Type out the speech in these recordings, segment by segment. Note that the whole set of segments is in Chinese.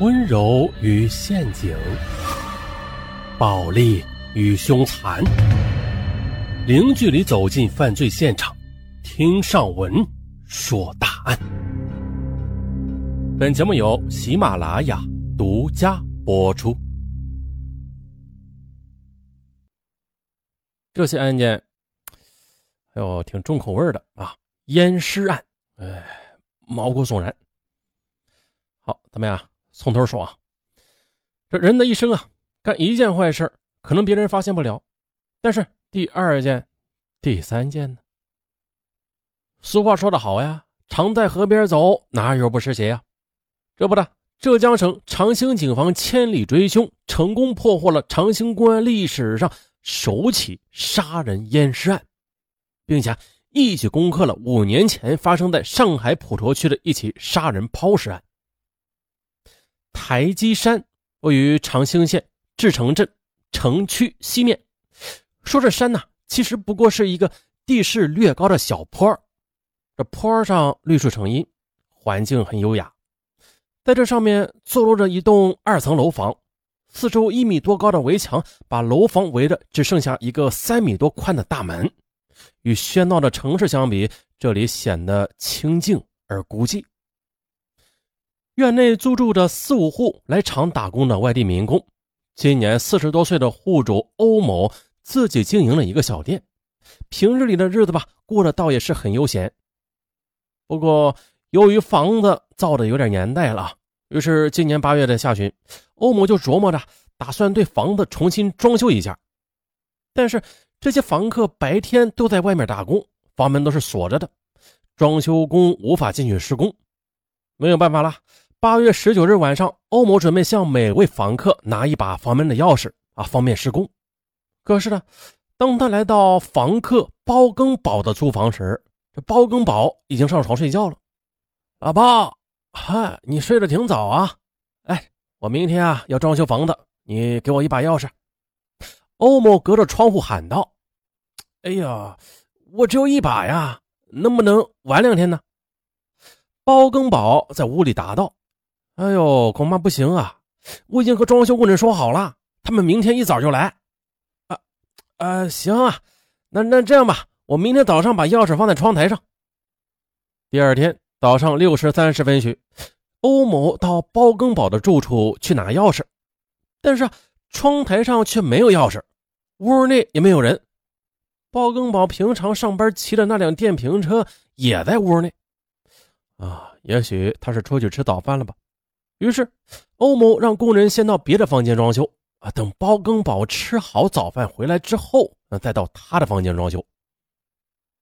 温柔与陷阱，暴力与凶残，零距离走进犯罪现场，听上文说大案。本节目由喜马拉雅独家播出。这些案件，哎呦，挺重口味的啊！淹尸案，哎，毛骨悚然。好，怎么样？从头说啊，这人的一生啊，干一件坏事可能别人发现不了，但是第二件、第三件呢？俗话说得好呀，常在河边走，哪有不湿鞋呀？这不的，浙江省长兴警方千里追凶，成功破获了长兴公安历史上首起杀人淹尸案，并且一举攻克了五年前发生在上海普陀区的一起杀人抛尸案。台基山位于长兴县志城镇城区西面。说这山呢，其实不过是一个地势略高的小坡这坡上绿树成荫，环境很优雅。在这上面坐落着一栋二层楼房，四周一米多高的围墙把楼房围着，只剩下一个三米多宽的大门。与喧闹的城市相比，这里显得清静而孤寂。院内租住着四五户来厂打工的外地民工。今年四十多岁的户主欧某自己经营了一个小店，平日里的日子吧，过得倒也是很悠闲。不过，由于房子造的有点年代了，于是今年八月的下旬，欧某就琢磨着打算对房子重新装修一下。但是这些房客白天都在外面打工，房门都是锁着的，装修工无法进去施工。没有办法了。八月十九日晚上，欧某准备向每位房客拿一把房门的钥匙啊，方便施工。可是呢，当他来到房客包更宝的租房时，这包更宝已经上床睡觉了。老包，嗨，你睡得挺早啊！哎，我明天啊要装修房子，你给我一把钥匙。欧某隔着窗户喊道：“哎呀，我只有一把呀，能不能晚两天呢？”包更宝在屋里答道。哎呦，恐怕不行啊！我已经和装修工人说好了，他们明天一早就来。啊，啊，行啊，那那这样吧，我明天早上把钥匙放在窗台上。第二天早上六时三十分许，欧某到包更宝的住处去拿钥匙，但是窗台上却没有钥匙，屋内也没有人。包更宝平常上班骑的那辆电瓶车也在屋内。啊，也许他是出去吃早饭了吧。于是，欧某让工人先到别的房间装修啊，等包更宝吃好早饭回来之后，再到他的房间装修。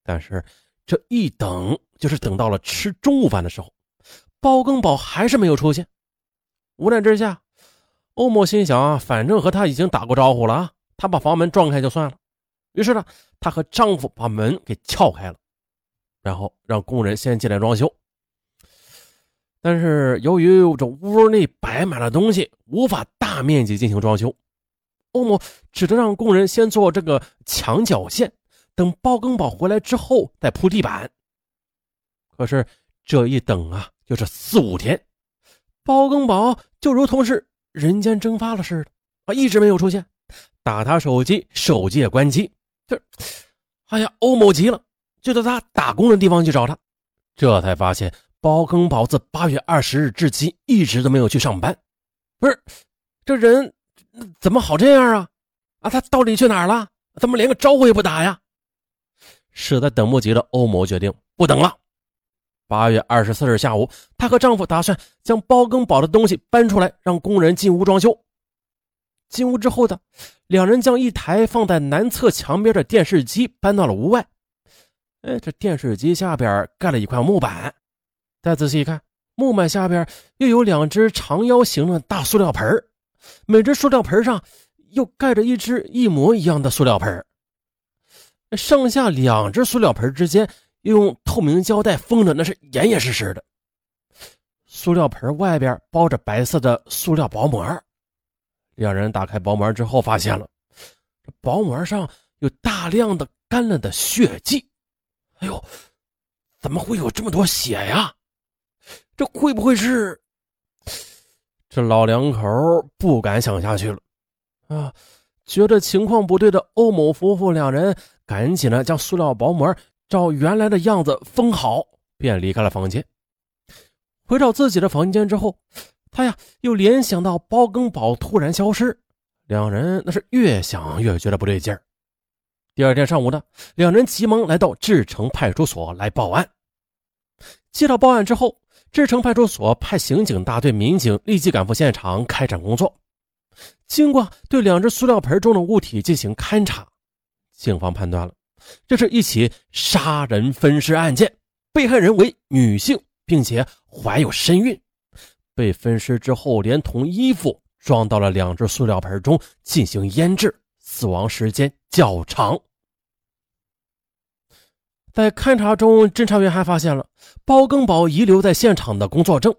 但是这一等就是等到了吃中午饭的时候，包更宝还是没有出现。无奈之下，欧某心想啊，反正和他已经打过招呼了啊，他把房门撞开就算了。于是呢，她和丈夫把门给撬开了，然后让工人先进来装修。但是由于这屋内摆满了东西，无法大面积进行装修，欧某只得让工人先做这个墙角线，等包更宝回来之后再铺地板。可是这一等啊，就是四五天，包更宝就如同是人间蒸发了似的啊，一直没有出现。打他手机，手机也关机。这，哎呀，欧某急了，就到他打工的地方去找他，这才发现。包更宝自八月二十日至今一直都没有去上班，不是，这人怎么好这样啊？啊，他到底去哪儿了？怎么连个招呼也不打呀？实在等不及了，欧某决定不等了。八月二十四日下午，她和丈夫打算将包更宝的东西搬出来，让工人进屋装修。进屋之后的两人将一台放在南侧墙边的电视机搬到了屋外。哎，这电视机下边盖了一块木板。再仔细一看，木板下边又有两只长腰形的大塑料盆每只塑料盆上又盖着一只一模一样的塑料盆剩下两只塑料盆之间用透明胶带封着，那是严严实实的。塑料盆外边包着白色的塑料薄膜。两人打开薄膜之后，发现了这薄膜上有大量的干了的血迹。哎呦，怎么会有这么多血呀？这会不会是？这老两口不敢想下去了啊！觉得情况不对的欧某夫妇两人赶紧的将塑料薄膜照原来的样子封好，便离开了房间。回到自己的房间之后，他呀又联想到包更宝突然消失，两人那是越想越觉得不对劲儿。第二天上午呢，两人急忙来到志城派出所来报案。接到报案之后，志城派出所派刑警大队民警立即赶赴现场开展工作。经过对两只塑料盆中的物体进行勘查，警方判断了这是一起杀人分尸案件，被害人为女性，并且怀有身孕。被分尸之后，连同衣服装到了两只塑料盆中进行腌制，死亡时间较长。在勘查中，侦查员还发现了包更宝遗留在现场的工作证，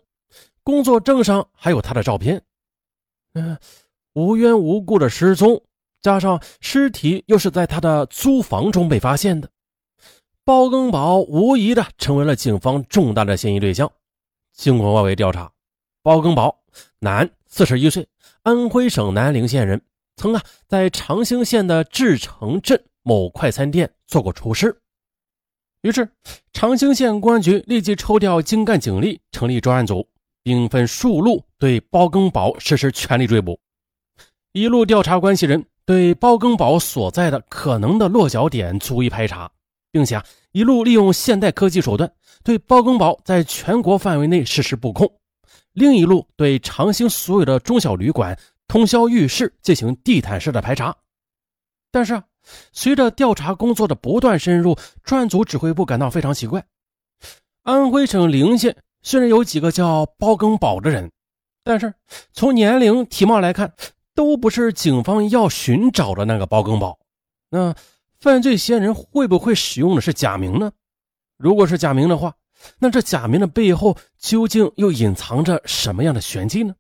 工作证上还有他的照片。嗯，无缘无故的失踪，加上尸体又是在他的租房中被发现的，包更宝无疑的成为了警方重大的嫌疑对象。经过外围调查，包更宝，男，四十一岁，安徽省南陵县人，曾啊在长兴县的志城镇某快餐店做过厨师。于是，长兴县公安局立即抽调精干警力，成立专案组，兵分数路对包更宝实施全力追捕。一路调查关系人，对包更宝所在的可能的落脚点逐一排查，并且啊，一路利用现代科技手段，对包更宝在全国范围内实施布控；另一路对长兴所有的中小旅馆、通宵浴室进行地毯式的排查。但是，随着调查工作的不断深入，专案组指挥部感到非常奇怪。安徽省陵县虽然有几个叫包更宝的人，但是从年龄、体貌来看，都不是警方要寻找的那个包更宝。那犯罪嫌疑人会不会使用的是假名呢？如果是假名的话，那这假名的背后究竟又隐藏着什么样的玄机呢？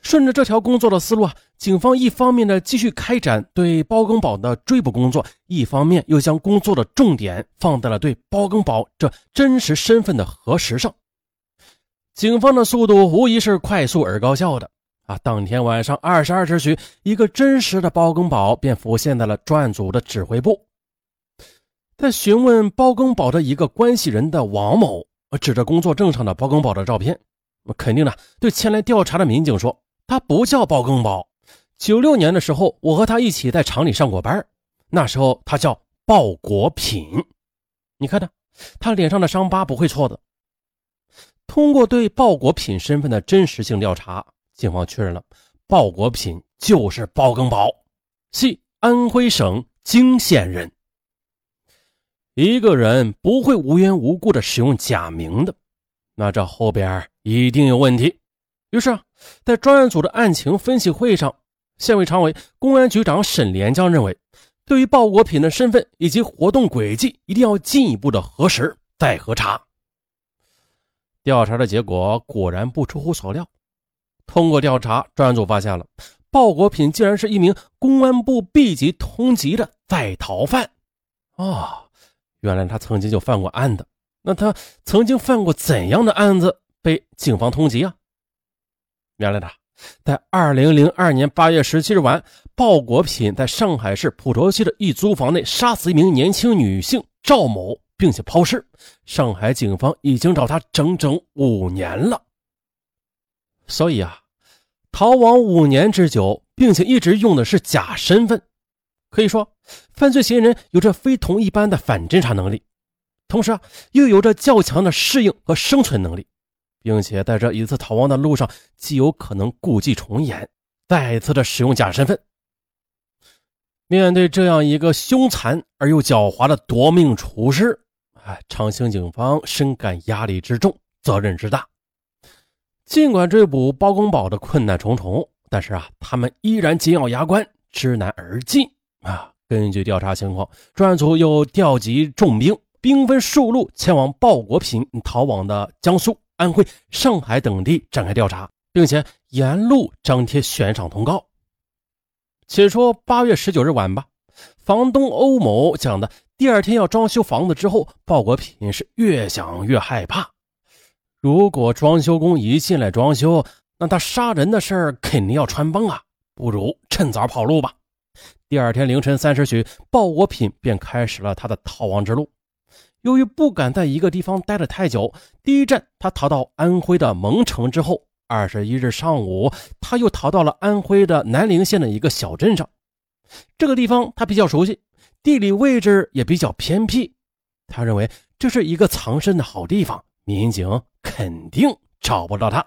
顺着这条工作的思路啊，警方一方面呢继续开展对包更宝的追捕工作，一方面又将工作的重点放在了对包更宝这真实身份的核实上。警方的速度无疑是快速而高效的啊！当天晚上二十二时许，一个真实的包更宝便浮现在了专案组的指挥部。在询问包更宝的一个关系人的王某，指着工作证上的包更宝的照片，肯定的对前来调查的民警说。他不叫包更宝。九六年的时候，我和他一起在厂里上过班。那时候他叫鲍国品。你看他，他脸上的伤疤不会错的。通过对鲍国品身份的真实性调查，警方确认了鲍国品就是包更宝，系安徽省泾县人。一个人不会无缘无故的使用假名的，那这后边一定有问题。于是啊，在专案组的案情分析会上，县委常委、公安局长沈连江认为，对于鲍国品的身份以及活动轨迹，一定要进一步的核实再核查。调查的结果果然不出乎所料，通过调查，专案组发现了鲍国品竟然是一名公安部 B 级通缉的在逃犯。哦，原来他曾经就犯过案的。那他曾经犯过怎样的案子被警方通缉啊？原来呢，在二零零二年八月十七日晚，鲍国品在上海市普陀区的一租房内杀死一名年轻女性赵某，并且抛尸。上海警方已经找他整整五年了。所以啊，逃亡五年之久，并且一直用的是假身份，可以说，犯罪嫌疑人有着非同一般的反侦查能力，同时啊，又有着较强的适应和生存能力。并且在这一次逃亡的路上，极有可能故伎重演，再次的使用假身份。面对这样一个凶残而又狡猾的夺命厨师，哎，长兴警方深感压力之重，责任之大。尽管追捕包公宝的困难重重，但是啊，他们依然紧咬牙关，知难而进啊。根据调查情况，专案组又调集重兵，兵分数路前往鲍国品逃往的江苏。安徽、上海等地展开调查，并且沿路张贴悬赏通告。且说八月十九日晚吧，房东欧某讲的，第二天要装修房子之后，鲍国品是越想越害怕。如果装修工一进来装修，那他杀人的事儿肯定要穿帮啊，不如趁早跑路吧。第二天凌晨三时许，鲍国品便开始了他的逃亡之路。由于不敢在一个地方待得太久，第一站他逃到安徽的蒙城之后，二十一日上午他又逃到了安徽的南陵县的一个小镇上。这个地方他比较熟悉，地理位置也比较偏僻，他认为这是一个藏身的好地方，民警肯定找不到他。